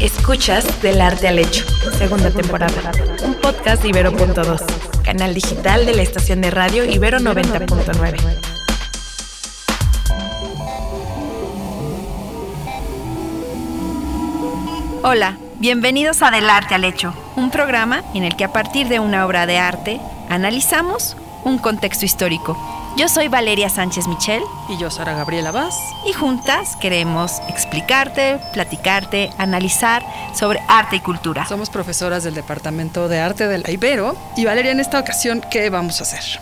Escuchas Del Arte al Hecho, segunda temporada. Un podcast de Ibero.2, canal digital de la estación de radio Ibero 90.9. Hola, bienvenidos a Del Arte al Hecho, un programa en el que a partir de una obra de arte analizamos un contexto histórico yo soy Valeria Sánchez Michel. Y yo, Sara Gabriela Vaz. Y juntas queremos explicarte, platicarte, analizar sobre arte y cultura. Somos profesoras del Departamento de Arte de la Ibero. Y Valeria, en esta ocasión, ¿qué vamos a hacer?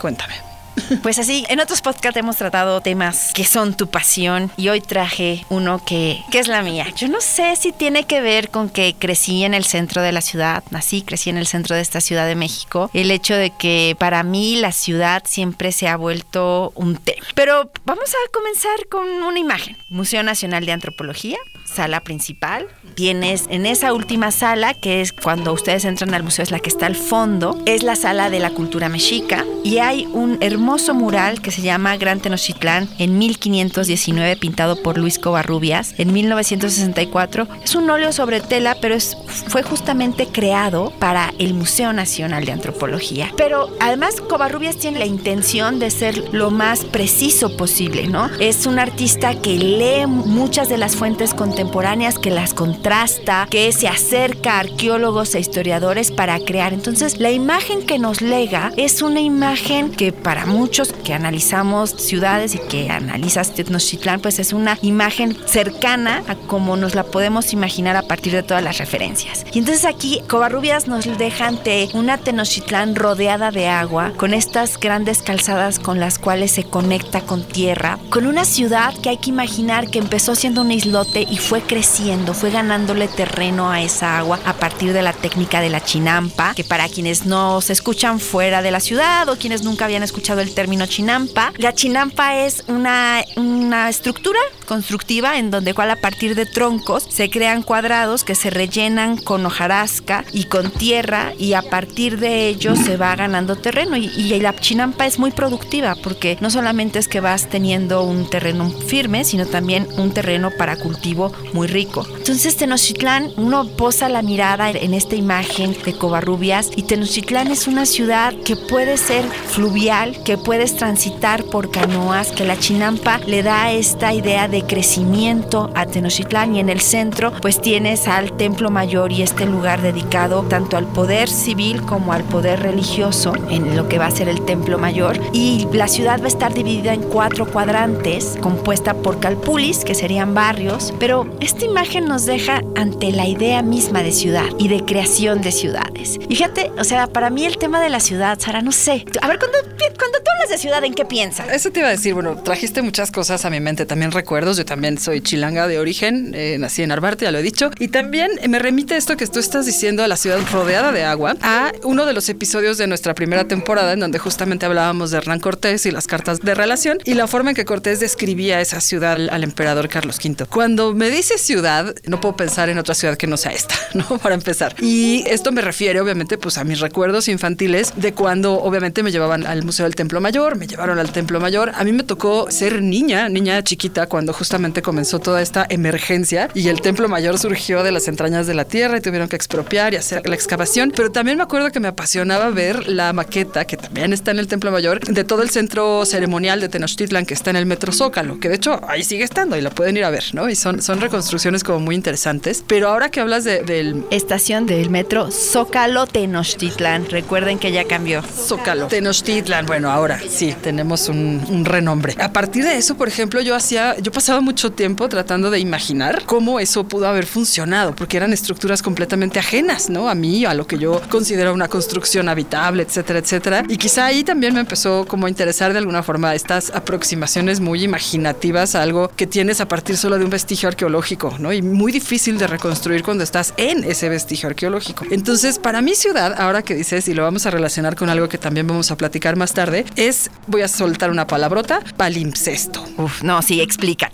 Cuéntame. Pues así, en otros podcasts hemos tratado temas que son tu pasión y hoy traje uno que, que, es la mía. Yo no sé si tiene que ver con que crecí en el centro de la ciudad, nací, crecí en el centro de esta Ciudad de México, el hecho de que para mí la ciudad siempre se ha vuelto un tema. Pero vamos a comenzar con una imagen. Museo Nacional de Antropología, sala principal. Tienes en esa última sala, que es cuando ustedes entran al museo, es la que está al fondo, es la sala de la cultura mexica y hay un hermoso mural que se llama Gran Tenochtitlán en 1519 pintado por Luis Covarrubias en 1964. Es un óleo sobre tela, pero es, fue justamente creado para el Museo Nacional de Antropología. Pero además Covarrubias tiene la intención de ser lo más preciso posible, ¿no? Es un artista que lee muchas de las fuentes contemporáneas que las contrasta, que se acerca a arqueólogos e historiadores para crear. Entonces, la imagen que nos lega es una imagen que para muchos que analizamos ciudades y que analizas Tenochtitlán, pues es una imagen cercana a como nos la podemos imaginar a partir de todas las referencias. Y entonces aquí Covarrubias nos deja ante una Tenochtitlán rodeada de agua, con estas grandes calzadas con las cuales se conecta con tierra, con una ciudad que hay que imaginar que empezó siendo un islote y fue creciendo, fue ganándole terreno a esa agua a partir de la técnica de la chinampa, que para quienes no se escuchan fuera de la ciudad o quienes nunca habían escuchado el término chinampa, la chinampa es una, una estructura constructiva en donde cual a partir de troncos se crean cuadrados que se rellenan con hojarasca y con tierra y a partir de ello se va ganando terreno y, y la chinampa es muy productiva porque no solamente es que vas teniendo un terreno firme, sino también un terreno para cultivo muy rico. Entonces Tenochtitlán, uno posa la mirada en esta imagen de Covarrubias y Tenochtitlán es una ciudad que puede ser fluvial, que puedes transitar por canoas, que la chinampa le da esta idea de crecimiento a Tenochtitlán y en el centro pues tienes al Templo Mayor y este lugar dedicado tanto al poder civil como al poder religioso en lo que va a ser el Templo Mayor y la ciudad va a estar dividida en cuatro cuadrantes compuesta por calpulis que serían barrios pero esta imagen nos deja ante la idea misma de ciudad y de creación de ciudades. fíjate, o sea, para mí el tema de la ciudad, Sara, no sé. A ver, cuando, cuando tú hablas de ciudad, ¿en qué piensas? Eso te iba a decir, bueno, trajiste muchas cosas a mi mente, también recuerdos. Yo también soy chilanga de origen, eh, nací en Arbarte, ya lo he dicho. Y también me remite esto que tú estás diciendo a la ciudad rodeada de agua, a uno de los episodios de nuestra primera temporada en donde justamente hablábamos de Hernán Cortés y las cartas de relación y la forma en que Cortés describía esa ciudad al, emperador Carlos V. Cuando me dice ciudad, no puedo pensar en otra ciudad que no sea esta, ¿no? Para empezar. Y esto me refiere, obviamente, pues a mis recuerdos infantiles de cuando, obviamente, me llevaban al Museo del Templo Mayor, me llevaron al Templo Mayor. A mí me tocó ser niña, niña chiquita, cuando justamente comenzó toda esta emergencia y el Templo Mayor surgió de las entrañas de la tierra y tuvieron que expropiar y hacer la excavación. Pero también me acuerdo que me apasionaba ver la maqueta, que también está en el Templo Mayor, de todo el centro ceremonial de Tenochtitlan, que está en el Metro Zócalo, que de hecho ahí sigue estando y la pueden ir a ver, ¿no? Y son, son construcciones como muy interesantes. Pero ahora que hablas de, del... Estación del metro Zócalo Tenochtitlan. Recuerden que ya cambió. Zócalo. Tenochtitlan. Bueno, ahora sí, tenemos un, un, renombre. A partir de eso, por ejemplo, yo hacía, yo pasaba mucho tiempo tratando de imaginar cómo eso pudo haber funcionado, porque eran estructuras completamente ajenas, ¿no? A mí, a lo que yo considero una construcción habitable, etcétera, etcétera. Y quizá ahí también me empezó como a interesar de alguna forma estas aproximaciones muy imaginativas a algo que tienes a partir solo de un vestigio arqueológico, ¿no? Y muy difícil de reconstruir cuando estás en ese vestigio arqueológico. Entonces, para mi ciudad, ahora que dices, y lo vamos a relacionar con algo que también vamos a platicar más tarde, es, voy a soltar una palabrota, palimpsesto. Uf, no, sí,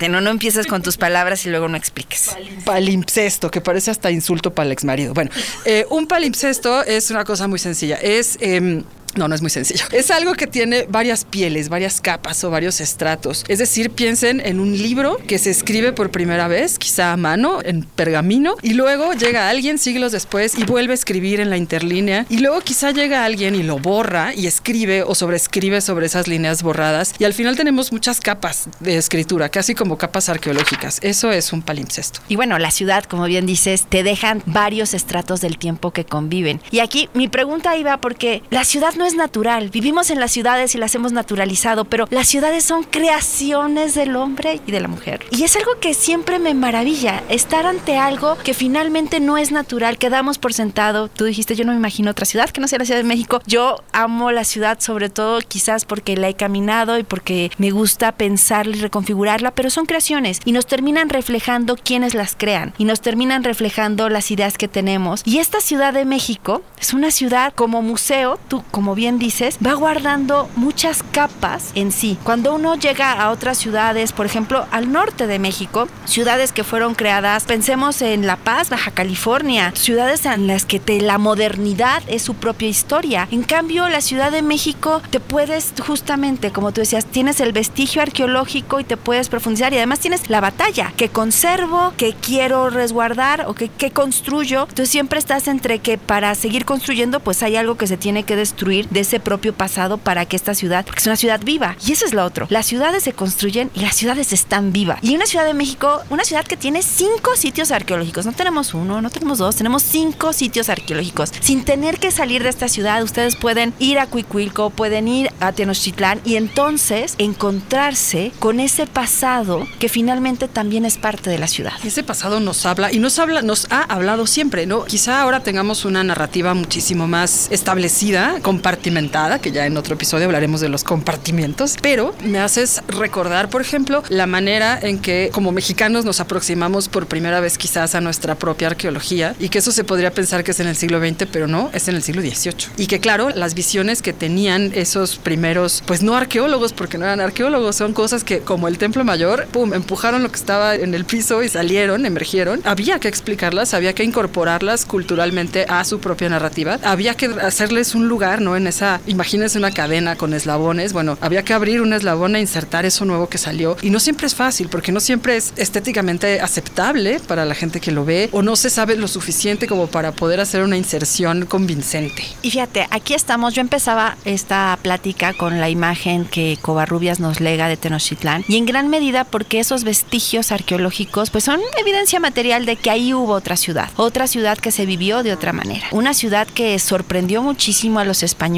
no, no empieces con tus palabras y luego no expliques. Palimpsesto, que parece hasta insulto para el exmarido. Bueno, eh, un palimpsesto es una cosa muy sencilla, es... Eh, No, no es muy sencillo. Es algo que tiene varias pieles, varias capas o varios estratos. Es decir, piensen en un libro que se escribe por primera vez, quizá a mano, en pergamino, y luego llega alguien siglos después y vuelve a escribir en la interlínea, y luego quizá llega alguien y lo borra y escribe o sobreescribe sobre esas líneas borradas, y al final tenemos muchas capas de escritura, casi como capas arqueológicas. Eso es un palimpsesto. Y bueno, la ciudad, como bien dices, te dejan varios estratos del tiempo que conviven. Y aquí mi pregunta iba porque la ciudad no es natural. Vivimos en las ciudades y las hemos naturalizado, pero las ciudades son creaciones del hombre y de la mujer. Y es algo que siempre me maravilla, estar ante algo que finalmente no es natural, que damos por sentado. Tú dijiste, yo no me imagino otra ciudad que no sea la Ciudad de México. Yo amo la ciudad sobre todo quizás porque la he caminado y porque me gusta pensarla y reconfigurarla, pero son creaciones y nos terminan reflejando quienes las crean y nos terminan reflejando las ideas que tenemos. Y esta Ciudad de México es una ciudad como museo, tú como bien dices, va guardando muchas capas en sí. Cuando uno llega a otras ciudades, por ejemplo, al norte de México, ciudades que fueron creadas, pensemos en La Paz, Baja California, ciudades en las que te, la modernidad es su propia historia. En cambio, la Ciudad de México te puedes justamente, como tú decías, tienes el vestigio arqueológico y te puedes profundizar y además tienes la batalla que conservo, que quiero resguardar o que, que construyo. Entonces siempre estás entre que para seguir construyendo pues hay algo que se tiene que destruir de ese propio pasado para que esta ciudad, porque es una ciudad viva. Y eso es lo otro. Las ciudades se construyen y las ciudades están vivas. Y una ciudad de México, una ciudad que tiene cinco sitios arqueológicos. No tenemos uno, no tenemos dos, tenemos cinco sitios arqueológicos. Sin tener que salir de esta ciudad, ustedes pueden ir a Cuicuilco, pueden ir a Tenochtitlán y entonces encontrarse con ese pasado que finalmente también es parte de la ciudad. Ese pasado nos habla y nos habla, nos ha hablado siempre, ¿no? Quizá ahora tengamos una narrativa muchísimo más establecida, compartimentada, que ya en otro episodio hablaremos de los compartimientos, pero me haces recordar, por ejemplo, la manera en que como mexicanos nos aproximamos por primera vez quizás a nuestra propia arqueología y que eso se podría pensar que es en el siglo XX, pero no, es en el siglo XVIII. Y que claro, las visiones que tenían esos primeros, pues no arqueólogos, porque no eran arqueólogos, son cosas que como el Templo Mayor, pum, empujaron lo que estaba en el piso y salieron, emergieron. Había que explicarlas, había que incorporarlas culturalmente a su propia narrativa. Había que hacerles un lugar, ¿no? En esa, imagínense una cadena con eslabones. Bueno, había que abrir un eslabón e insertar eso nuevo que salió. Y no siempre es fácil, porque no siempre es estéticamente aceptable para la gente que lo ve, o no se sabe lo suficiente como para poder hacer una inserción convincente. Y fíjate, aquí estamos, yo empezaba esta plática con la imagen que Covarrubias nos lega de Tenochtitlán, y en gran medida porque esos vestigios arqueológicos pues son evidencia material de que ahí hubo otra ciudad, otra ciudad que se vivió de otra manera, una ciudad que sorprendió muchísimo a los españoles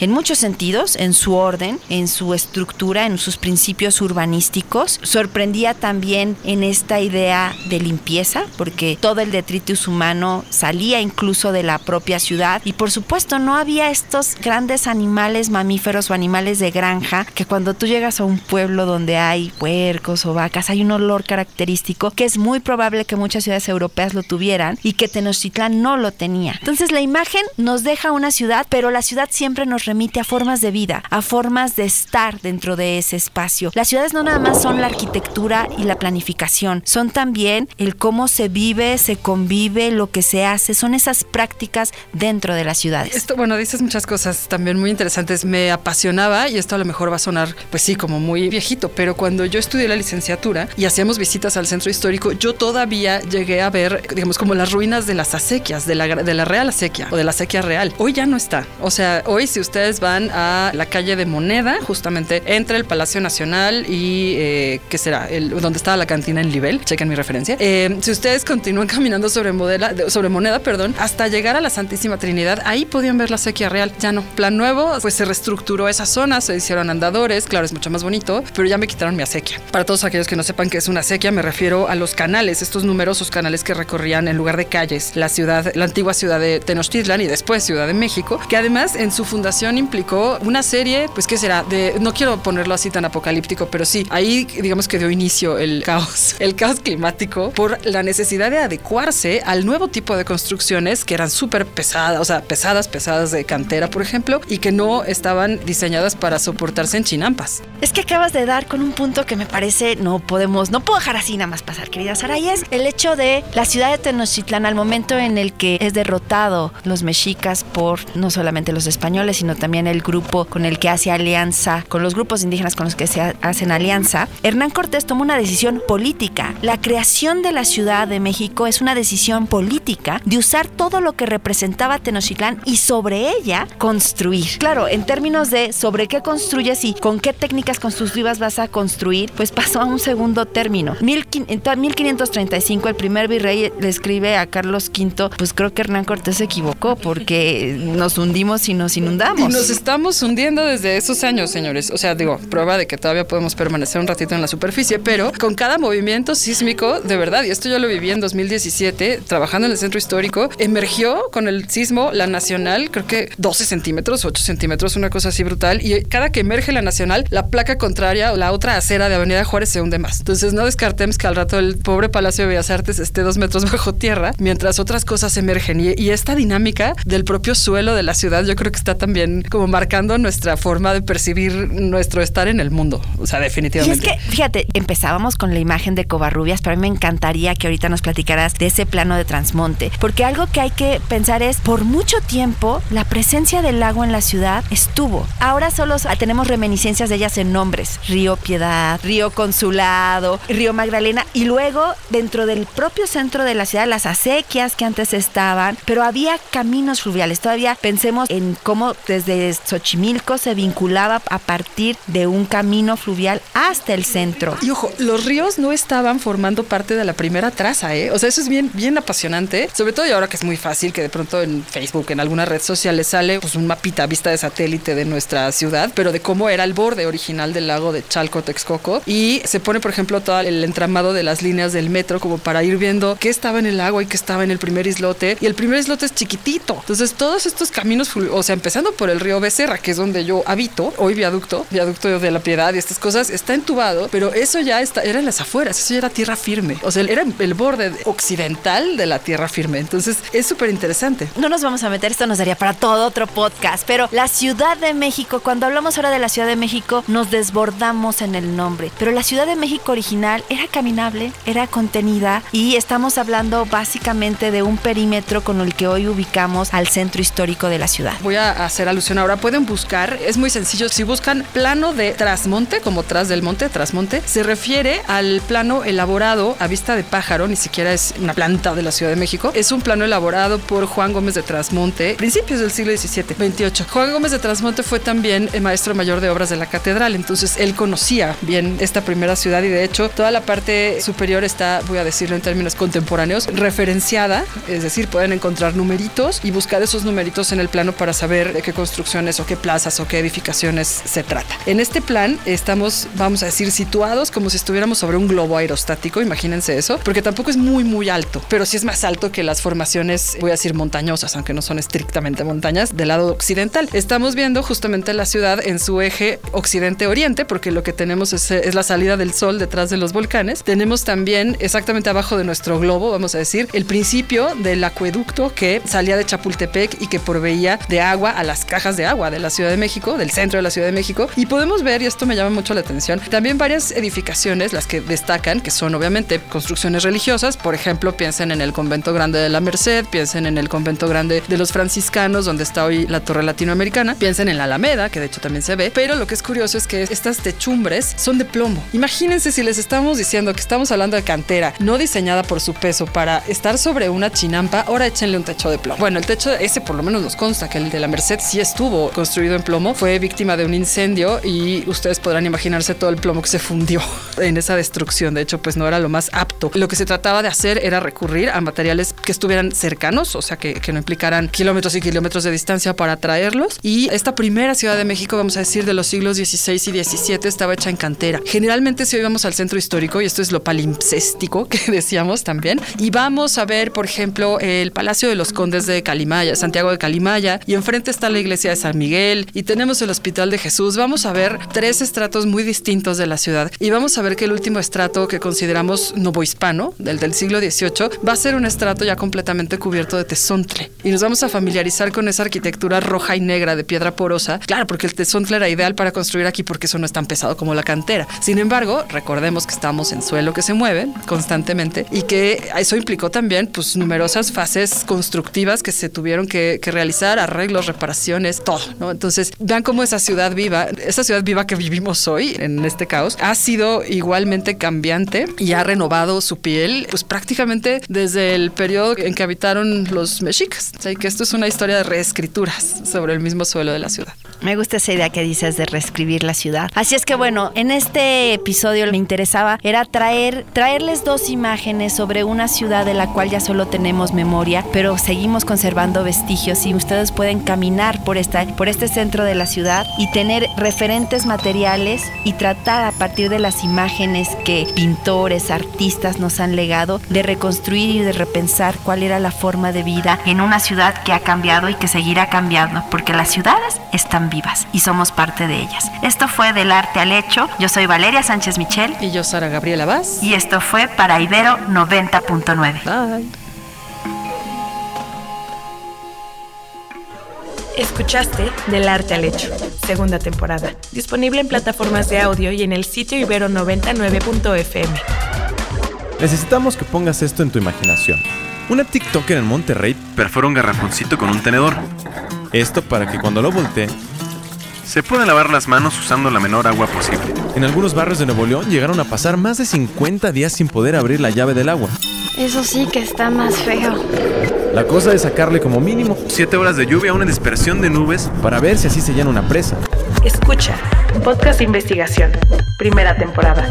en muchos sentidos, en su orden, en su estructura, en sus principios urbanísticos, sorprendía también en esta idea de limpieza, porque todo el detritus humano salía incluso de la propia ciudad y por supuesto no había estos grandes animales mamíferos o animales de granja que cuando tú llegas a un pueblo donde hay puercos o vacas hay un olor característico que es muy probable que muchas ciudades europeas lo tuvieran y que Tenochtitlán no lo tenía. Entonces la imagen nos deja una ciudad, pero la ciudad siempre nos remite a formas de vida, a formas de estar dentro de ese espacio. Las ciudades no nada más son la arquitectura y la planificación, son también el cómo se vive, se convive, lo que se hace, son esas prácticas dentro de las ciudades. Esto, bueno, dices muchas cosas también muy interesantes. Me apasionaba y esto a lo mejor va a sonar, pues sí, como muy viejito, pero cuando yo estudié la licenciatura y hacíamos visitas al centro histórico, yo todavía llegué a ver, digamos, como las ruinas de las acequias, de la, de la Real Acequia o de la Acequia Real. Hoy ya no está. O hoy si ustedes van a la calle de Moneda, justamente entre el Palacio Nacional y, eh, ¿qué será? Donde estaba la cantina en Libel, chequen mi referencia. Eh, si ustedes continúan caminando sobre, modela, sobre Moneda, perdón, hasta llegar a la Santísima Trinidad, ahí podían ver la Acequia Real. Ya no. Plan nuevo, pues se reestructuró esa zona, se hicieron andadores, claro, es mucho más bonito, pero ya me quitaron mi acequia. Para todos aquellos que no sepan qué es una acequia, me refiero a los canales, estos numerosos canales que recorrían en lugar de calles la ciudad, la antigua ciudad de Tenochtitlan y después Ciudad de México, que además en su fundación implicó una serie, pues qué será, de no quiero ponerlo así tan apocalíptico, pero sí, ahí digamos que dio inicio el caos, el caos climático por la necesidad de adecuarse al nuevo tipo de construcciones que eran súper pesadas, o sea, pesadas, pesadas de cantera, por ejemplo, y que no estaban diseñadas para soportarse en chinampas. Es que acabas de dar con un punto que me parece no podemos, no puedo dejar así nada más pasar, querida Sara, y es el hecho de la ciudad de Tenochtitlán al momento en el que es derrotado los mexicas por no solamente los españoles, sino también el grupo con el que hace alianza, con los grupos indígenas con los que se hacen alianza, Hernán Cortés tomó una decisión política. La creación de la Ciudad de México es una decisión política de usar todo lo que representaba Tenochtitlán y sobre ella construir. Claro, en términos de sobre qué construyes y con qué técnicas constructivas vas a construir, pues pasó a un segundo término. En 1535 el primer virrey le escribe a Carlos V, pues creo que Hernán Cortés se equivocó porque nos hundimos y nos inundamos. Y nos estamos hundiendo desde esos años, señores. O sea, digo, prueba de que todavía podemos permanecer un ratito en la superficie, pero con cada movimiento sísmico, de verdad, y esto yo lo viví en 2017, trabajando en el centro histórico, emergió con el sismo la nacional, creo que 12 centímetros, 8 centímetros, una cosa así brutal, y cada que emerge la nacional, la placa contraria o la otra acera de Avenida Juárez se hunde más. Entonces no descartemos que al rato el pobre Palacio de Bellas Artes esté dos metros bajo tierra, mientras otras cosas emergen. Y, y esta dinámica del propio suelo de la ciudad, yo creo que está también como marcando nuestra forma de percibir nuestro estar en el mundo. O sea, definitivamente. Y es que, fíjate, empezábamos con la imagen de Covarrubias, pero a mí me encantaría que ahorita nos platicaras de ese plano de Transmonte, porque algo que hay que pensar es, por mucho tiempo, la presencia del lago en la ciudad estuvo. Ahora solo tenemos reminiscencias de ellas en nombres, Río Piedad, Río Consulado, Río Magdalena, y luego dentro del propio centro de la ciudad, las acequias que antes estaban, pero había caminos fluviales. Todavía pensemos en cómo desde Xochimilco se vinculaba a partir de un camino fluvial hasta el centro. Y ojo, los ríos no estaban formando parte de la primera traza, ¿eh? O sea, eso es bien, bien apasionante, sobre todo y ahora que es muy fácil que de pronto en Facebook, en alguna red social, le sale pues, un mapita vista de satélite de nuestra ciudad, pero de cómo era el borde original del lago de Chalco, Texcoco. Y se pone, por ejemplo, todo el entramado de las líneas del metro como para ir viendo qué estaba en el agua y qué estaba en el primer islote. Y el primer islote es chiquitito. Entonces, todos estos caminos, o sea, empezando por el río Becerra, que es donde yo habito, hoy viaducto, viaducto de la Piedad y estas cosas, está entubado, pero eso ya está, era en las afueras, eso ya era tierra firme. O sea, era el borde occidental de la tierra firme. Entonces, es súper interesante. No nos vamos a meter, esto nos daría para todo otro podcast, pero la Ciudad de México, cuando hablamos ahora de la Ciudad de México, nos desbordamos en el nombre. Pero la Ciudad de México original era caminable, era contenida y estamos hablando básicamente de un perímetro con el que hoy ubicamos al centro histórico de la ciudad. Voy a hacer alusión ahora. Pueden buscar, es muy sencillo, si buscan plano de Trasmonte, como tras del monte, Trasmonte, se refiere al plano elaborado a vista de pájaro, ni siquiera es una planta de la Ciudad de México. Es un plano elaborado por Juan Gómez de Trasmonte, principios del siglo XVII, 28. Juan Gómez de Trasmonte fue también el maestro mayor de obras de la catedral, entonces él conocía bien esta primera ciudad y de hecho toda la parte superior está, voy a decirlo en términos contemporáneos, referenciada, es decir, pueden encontrar numeritos y buscar esos numeritos en el plano para saber de qué construcciones o qué plazas o qué edificaciones se trata. En este plan estamos, vamos a decir, situados como si estuviéramos sobre un globo aerostático, imagínense eso, porque tampoco es muy, muy alto, pero sí es más alto que las formaciones, voy a decir, montañosas, aunque no son estrictamente montañas, del lado occidental. Estamos viendo justamente la ciudad en su eje occidente-oriente, porque lo que tenemos es, es la salida del sol detrás de los volcanes. Tenemos también exactamente abajo de nuestro globo, vamos a decir, el principio del acueducto que salía de Chapultepec y que proveía de agua a las cajas de agua de la Ciudad de México, del centro de la Ciudad de México. Y podemos ver, y esto me llama mucho la atención, también varias edificaciones, las que destacan, que son obviamente construcciones religiosas. Por ejemplo, piensen en el convento grande de la Merced, piensen en el convento grande de los franciscanos, donde está hoy la Torre Latinoamericana, piensen en la Alameda, que de hecho también se ve. Pero lo que es curioso es que estas techumbres son de plomo. Imagínense si les estamos diciendo que estamos hablando de cantera, no diseñada por su peso para estar sobre una chinampa, ahora échenle un techo de plomo. Bueno, el techo ese por lo menos nos consta que el de la Merced sí estuvo construido en plomo, fue víctima de un incendio y ustedes podrán imaginarse todo el plomo que se fundió en esa destrucción. De hecho, pues no era lo más apto. Lo que se trataba de hacer era recurrir a materiales que estuvieran cercanos, o sea, que, que no implicaran kilómetros y kilómetros de distancia para traerlos. Y esta primera Ciudad de México, vamos a decir, de los siglos XVI y XVII, estaba hecha en cantera. Generalmente si hoy vamos al centro histórico, y esto es lo palimpséstico que decíamos también, y vamos a ver, por ejemplo, el Palacio de los Condes de Calimaya, Santiago de Calimaya, y enfrente está la iglesia de San Miguel, y tenemos el Hospital de Jesús. Vamos a ver tres estratos muy distintos de la ciudad, y vamos a ver que el último estrato que consideramos novohispano, del del siglo XVIII, va a ser un estrato ya completamente cubierto de tesontle. y nos vamos a familiarizar con esa arquitectura roja y negra de piedra porosa. Claro, porque el tesontle era ideal para construir aquí porque eso no es tan pesado como la cantera. Sin embargo, recordemos que estamos en suelo que se mueve constantemente y que eso implicó también pues numerosas fases constructivas que se tuvieron que, que realizar, arreglos, reparaciones, todo, ¿no? Entonces, vean cómo esa ciudad viva, esa ciudad viva que vivimos hoy en este caos, ha sido igualmente cambiante y ha renovado su piel, pues prácticamente desde el periodo en que habitaron los mexicas. Que esto es una historia de reescrituras sobre el mismo suelo de la ciudad. Me gusta esa idea que dices de reescribir la ciudad. Así es que bueno, en este episodio me interesaba era traer traerles dos imágenes sobre una ciudad de la cual ya solo tenemos memoria, pero seguimos conservando vestigios y ustedes pueden caminar por esta por este centro de la ciudad y tener referentes materiales y tratar a partir de las imágenes que pintores, artistas nos han legado de reconstruir y de repensar cuál era la forma de vida en una ciudad que ha cambiado y que seguirá cambiando, porque las ciudades están vivas y somos parte de ellas. Esto fue del arte al hecho. Yo soy Valeria Sánchez Michel. Y yo, Sara Gabriela Vaz. Y esto fue para Ibero 90.9. Bye. Escuchaste Del Arte al Hecho, segunda temporada, disponible en plataformas de audio y en el sitio ibero99.fm. Necesitamos que pongas esto en tu imaginación. Una TikToker en Monterrey perfora un garrafoncito con un tenedor. Esto para que cuando lo voltee, se puedan lavar las manos usando la menor agua posible. En algunos barrios de Nuevo León llegaron a pasar más de 50 días sin poder abrir la llave del agua. Eso sí que está más feo. La cosa es sacarle como mínimo 7 horas de lluvia a una dispersión de nubes para ver si así se llena una presa. Escucha, Podcast de Investigación, primera temporada.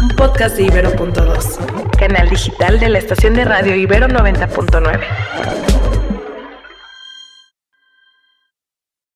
Un podcast de Ibero.2, canal digital de la estación de radio Ibero 90.9.